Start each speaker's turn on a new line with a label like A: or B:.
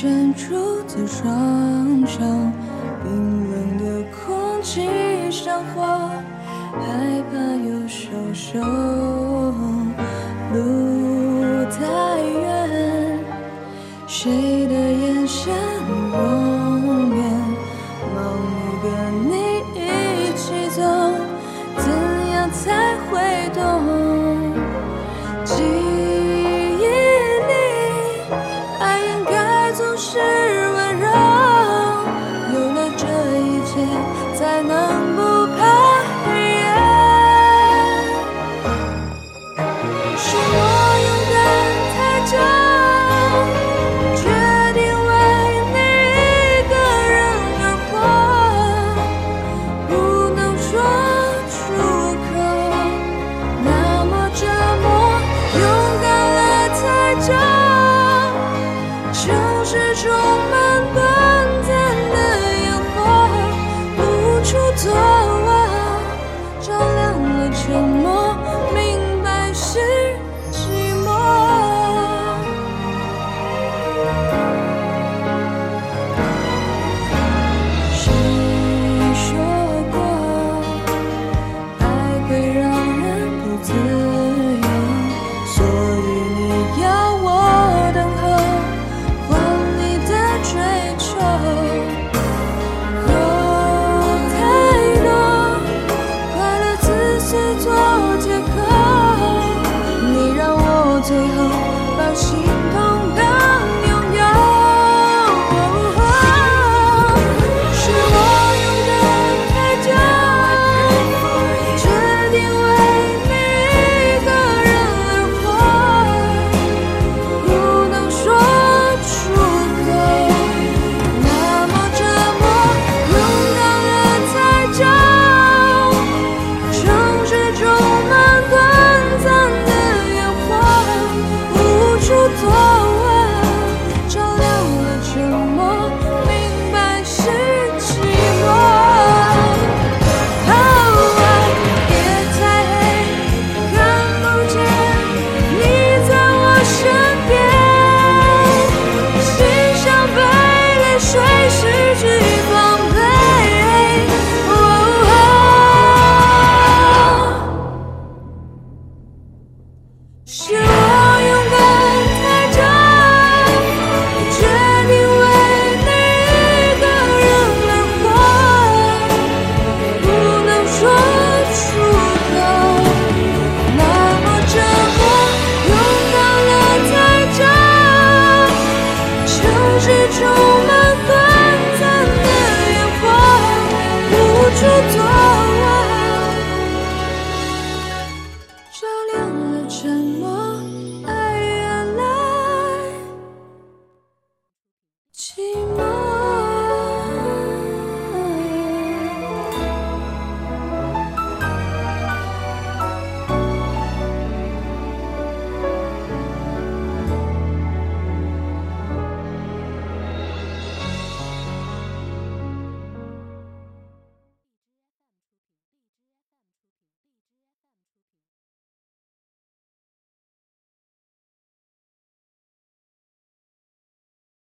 A: 牵住的双手，冰冷的空气像火，害怕又受伤。路太远，谁的眼神？我。说。出走种满